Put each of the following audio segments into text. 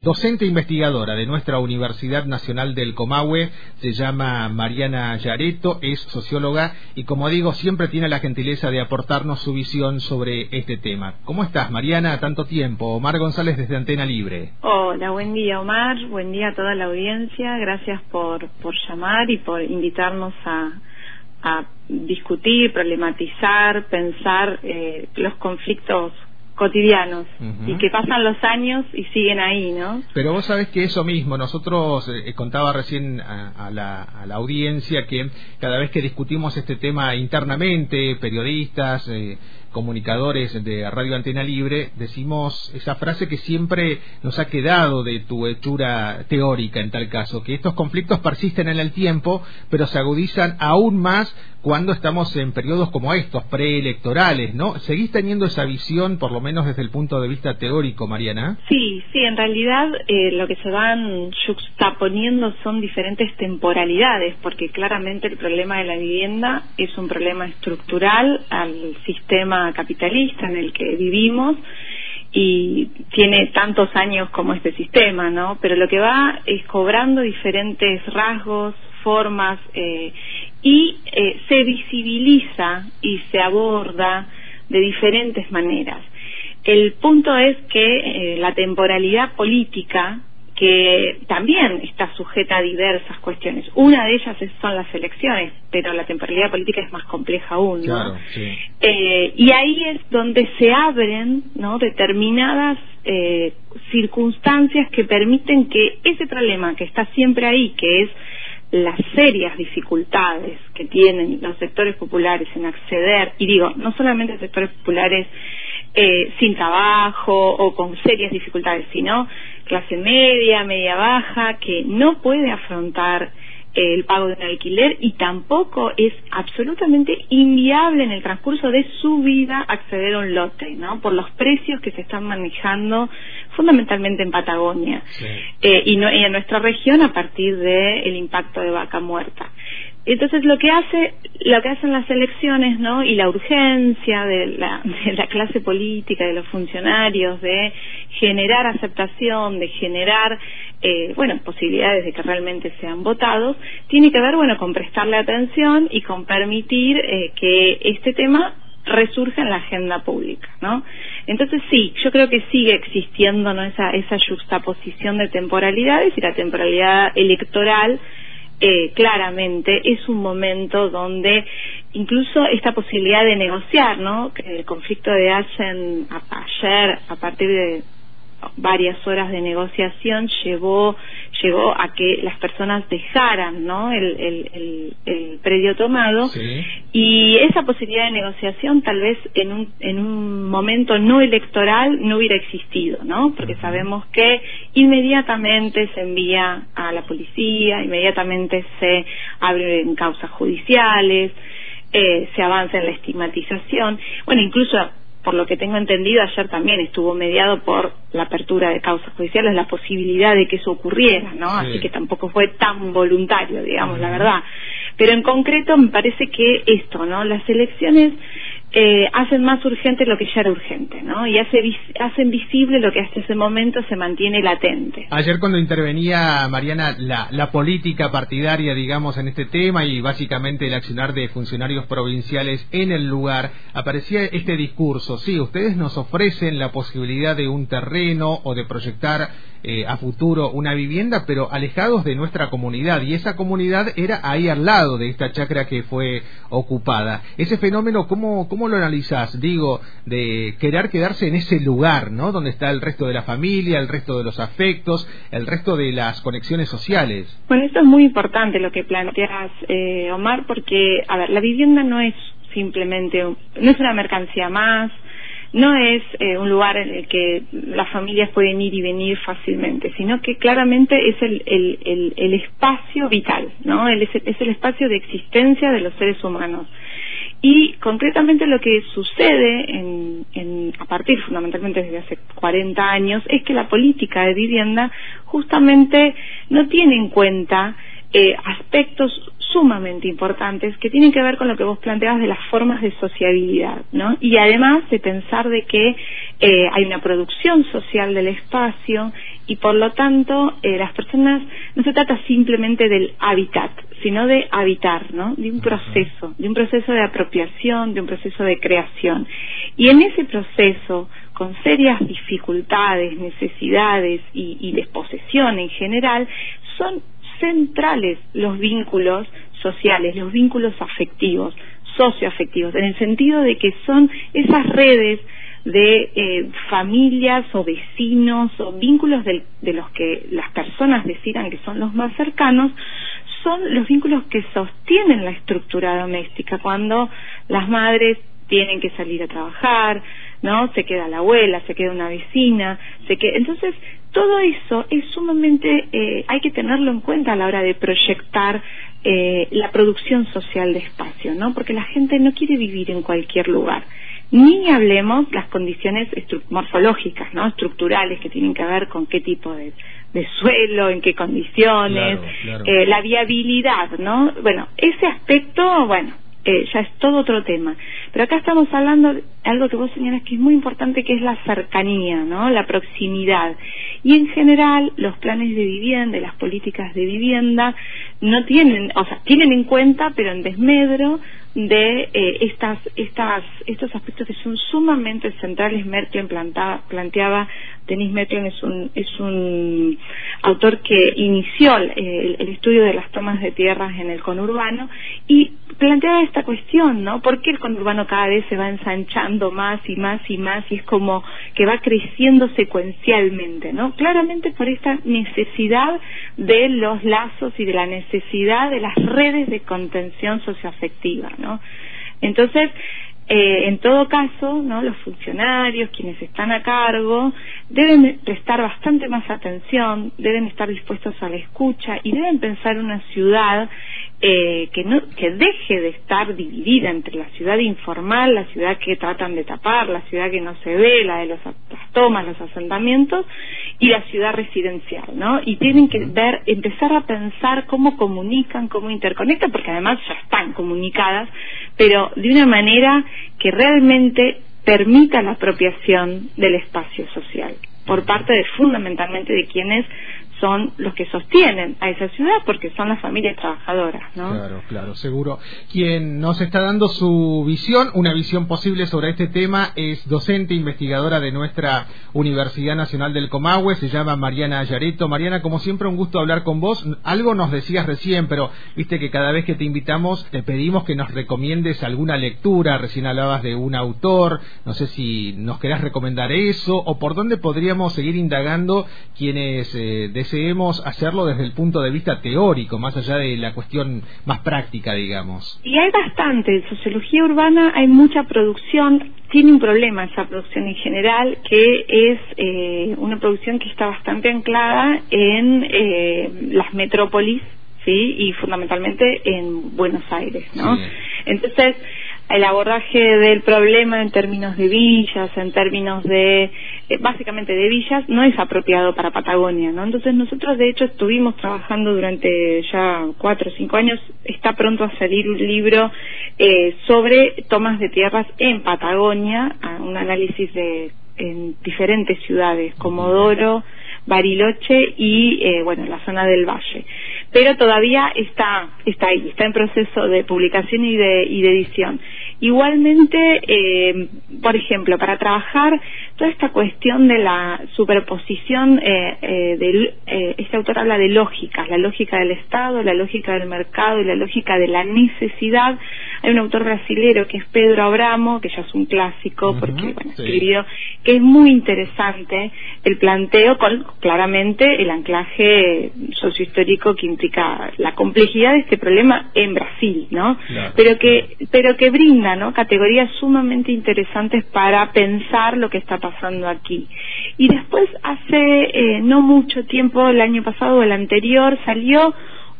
Docente investigadora de nuestra Universidad Nacional del Comahue, se llama Mariana Yareto, es socióloga y como digo, siempre tiene la gentileza de aportarnos su visión sobre este tema. ¿Cómo estás, Mariana? Tanto tiempo. Omar González desde Antena Libre. Hola, buen día, Omar. Buen día a toda la audiencia. Gracias por, por llamar y por invitarnos a, a discutir, problematizar, pensar eh, los conflictos cotidianos y que pasan los años y siguen ahí, ¿no? Pero vos sabés que eso mismo, nosotros eh, contaba recién a, la, a, la, audiencia que cada vez que discutimos este tema internamente, periodistas, eh, comunicadores de Radio Antena Libre, decimos esa frase que siempre nos ha quedado de tu hechura teórica en tal caso, que estos conflictos persisten en el tiempo, pero se agudizan aún más cuando estamos en periodos como estos, preelectorales, ¿no? ¿Seguís teniendo esa visión, por lo menos desde el punto de vista teórico, Mariana? Sí, sí, en realidad eh, lo que se van juxtaponiendo son diferentes temporalidades, porque claramente el problema de la vivienda es un problema estructural al sistema capitalista en el que vivimos y tiene tantos años como este sistema, ¿no? Pero lo que va es cobrando diferentes rasgos, formas eh, y eh, se visibiliza y se aborda de diferentes maneras. El punto es que eh, la temporalidad política que también está sujeta a diversas cuestiones. Una de ellas son las elecciones, pero la temporalidad política es más compleja aún. ¿no? Eh, y ahí es donde se abren ¿no? determinadas eh, circunstancias que permiten que ese problema que está siempre ahí, que es las serias dificultades que tienen los sectores populares en acceder, y digo, no solamente sectores populares eh, sin trabajo o con serias dificultades, sino clase media, media baja, que no puede afrontar eh, el pago de un alquiler y tampoco es absolutamente inviable en el transcurso de su vida acceder a un lote, ¿no? Por los precios que se están manejando fundamentalmente en Patagonia eh, y, no, y, en nuestra región a partir del impacto de vaca muerta. Entonces lo que hace, lo que hacen las elecciones, ¿no? Y la urgencia de la, de la clase política, de los funcionarios, de generar aceptación, de generar, eh, bueno, posibilidades de que realmente sean votados, tiene que ver, bueno, con prestarle atención y con permitir eh, que este tema resurja en la agenda pública, ¿no? Entonces sí, yo creo que sigue existiendo ¿no? esa, esa juxtaposición de temporalidades y la temporalidad electoral eh, claramente es un momento donde incluso esta posibilidad de negociar, ¿no? El conflicto de Asen ayer, a partir de varias horas de negociación llevó llegó a que las personas dejaran ¿no? el, el, el, predio tomado y esa posibilidad de negociación tal vez en un, en un momento no electoral no hubiera existido ¿no? porque sabemos que inmediatamente se envía a la policía inmediatamente se abren causas judiciales eh, se avanza en la estigmatización bueno incluso por lo que tengo entendido, ayer también estuvo mediado por la apertura de causas judiciales, la posibilidad de que eso ocurriera, ¿no? Así que tampoco fue tan voluntario, digamos, la verdad. Pero en concreto me parece que esto, ¿no? Las elecciones eh, hacen más urgente lo que ya era urgente, ¿no? Y hace, hacen visible lo que hasta ese momento se mantiene latente. Ayer cuando intervenía Mariana la, la política partidaria, digamos, en este tema y básicamente el accionar de funcionarios provinciales en el lugar, aparecía este discurso, sí, ustedes nos ofrecen la posibilidad de un terreno o de proyectar eh, a futuro una vivienda, pero alejados de nuestra comunidad. Y esa comunidad era ahí al lado de esta chacra que fue ocupada. Ese fenómeno, ¿cómo, cómo lo analizás? Digo, de querer quedarse en ese lugar, ¿no? Donde está el resto de la familia, el resto de los afectos, el resto de las conexiones sociales. Bueno, esto es muy importante lo que planteas, eh, Omar, porque, a ver, la vivienda no es simplemente, no es una mercancía más, no es eh, un lugar en el que las familias pueden ir y venir fácilmente, sino que claramente es el, el, el, espacio vital, ¿no? es, el espacio de existencia de los seres humanos. Y concretamente lo que sucede en, en, a partir fundamentalmente desde hace 40 años es que la política de vivienda justamente no tiene en cuenta eh, aspectos sumamente importantes que tienen que ver con lo que vos planteabas de las formas de sociabilidad, ¿no? Y además de pensar de que eh, hay una producción social del espacio y por lo tanto eh, las personas no se trata simplemente del hábitat, sino de habitar, ¿no? De un proceso, de un proceso de apropiación, de un proceso de creación. Y en ese proceso, con serias dificultades, necesidades y, y desposesión en general, son centrales los vínculos sociales, los vínculos afectivos, socioafectivos, en el sentido de que son esas redes de eh, familias o vecinos o vínculos de, los que las personas decidan que son los más cercanos, son los vínculos que sostienen la estructura doméstica. Cuando las madres tienen que salir a trabajar, ¿no? Se queda la abuela, se queda una vecina, se queda... Entonces, todo eso es sumamente, eh, hay que tenerlo en cuenta a la hora de proyectar eh, la producción social de espacio, ¿no? Porque la gente no quiere vivir en cualquier lugar. Ni hablemos las condiciones morfológicas, ¿no? Estructurales que tienen que ver con qué tipo de, suelo, en qué condiciones, Eh, la viabilidad, ¿no? Bueno, ese aspecto, bueno, eh, ya es todo otro tema. Pero acá estamos hablando de algo que vos señalas que es muy importante, que es la cercanía, ¿no? La proximidad. Y en general, los planes de vivienda, las políticas de vivienda, no tienen, o sea, tienen en cuenta, pero en desmedro, de eh, estas, estas, estos aspectos que son sumamente centrales. Merton planteaba, Denis Merton es un, es un autor que inició el, el, estudio de las tomas de tierras en el conurbano y planteaba esta cuestión, ¿no? ¿Por qué el conurbano cada vez se va ensanchando más y más y más y es como que va creciendo secuencialmente, ¿no? Claramente por esta necesidad de los lazos y de la necesidad de las redes de contención socioafectiva, ¿no? Entonces, eh, en todo caso, ¿no? los funcionarios, quienes están a cargo, deben prestar bastante más atención, deben estar dispuestos a la escucha y deben pensar una ciudad eh, que, no, que deje de estar dividida entre la ciudad informal, la ciudad que tratan de tapar, la ciudad que no se ve, la de los, las tomas, los asentamientos, y la ciudad residencial, ¿no? Y tienen que ver, empezar a pensar cómo comunican, cómo interconectan, porque además ya están comunicadas, pero de una manera que realmente permita la apropiación del espacio social por parte de fundamentalmente de quienes son los que sostienen a esa ciudad porque son las familias trabajadoras, ¿no? Claro, claro, seguro. Quien nos está dando su visión, una visión posible sobre este tema, es docente investigadora de nuestra Universidad Nacional del Comahue, se llama Mariana Ayareto. Mariana, como siempre, un gusto hablar con vos. Algo nos decías recién, pero viste que cada vez que te invitamos te pedimos que nos recomiendes alguna lectura. Recién hablabas de un autor, no sé si nos querés recomendar eso o por dónde podríamos seguir indagando quienes eh, deseemos hacerlo desde el punto de vista teórico, más allá de la cuestión más práctica, digamos. Y hay bastante. En sociología urbana hay mucha producción. Tiene un problema esa producción en general, que es eh, una producción que está bastante anclada en eh, las metrópolis, ¿sí? Y fundamentalmente en Buenos Aires, ¿no? Entonces, el abordaje del problema en términos de villas, en términos de, eh, básicamente de villas, no es apropiado para Patagonia, ¿no? Entonces nosotros de hecho estuvimos trabajando durante ya cuatro o cinco años, está pronto a salir un libro eh, sobre tomas de tierras en Patagonia, un análisis de en diferentes ciudades, Comodoro, Bariloche y, eh, bueno, la zona del Valle pero todavía está, está ahí, está en proceso de publicación y de, y de edición. Igualmente, eh, por ejemplo, para trabajar toda esta cuestión de la superposición, eh, eh, eh, este autor habla de lógicas, la lógica del Estado, la lógica del mercado y la lógica de la necesidad. Hay un autor brasilero que es Pedro Abramo, que ya es un clásico porque bueno, escribió, que es muy interesante el planteo con claramente el anclaje sociohistórico que implica la complejidad de este problema en Brasil, ¿no? Pero que pero que brinda, ¿no? Categorías sumamente interesantes para pensar lo que está pasando aquí. Y después hace eh, no mucho tiempo, el año pasado o el anterior, salió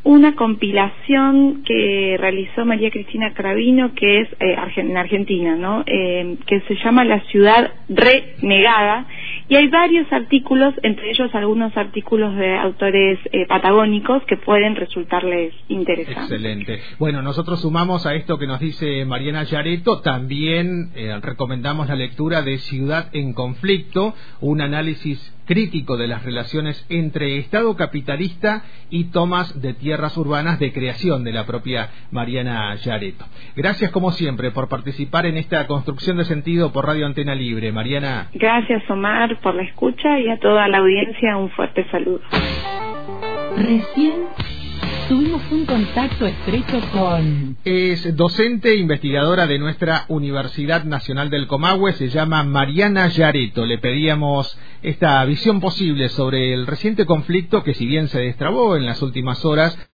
una compilación que realizó María Cristina Cravino, que es eh, en Argentina, ¿no? Eh, que se llama La ciudad renegada, y hay varios artículos, entre ellos algunos artículos de autores eh, patagónicos que pueden resultarles interesantes. Excelente. Bueno, nosotros sumamos a esto que nos dice Mariana Yareto, también recomendamos la lectura de Ciudad en Conflicto, un análisis crítico de las relaciones entre Estado capitalista y tomas de tierras urbanas de creación de la propia Mariana Yareto. Gracias como siempre por participar en esta construcción de sentido por Radio Antena Libre. Mariana. Gracias Omar por la escucha y a toda la audiencia un fuerte saludo. Recién tuvimos un contacto estrecho con... Es docente investigadora de nuestra Universidad Nacional del Comahue, se llama Mariana Yareto. Le pedíamos esta visión posible sobre el reciente conflicto que si bien se destrabó en las últimas horas,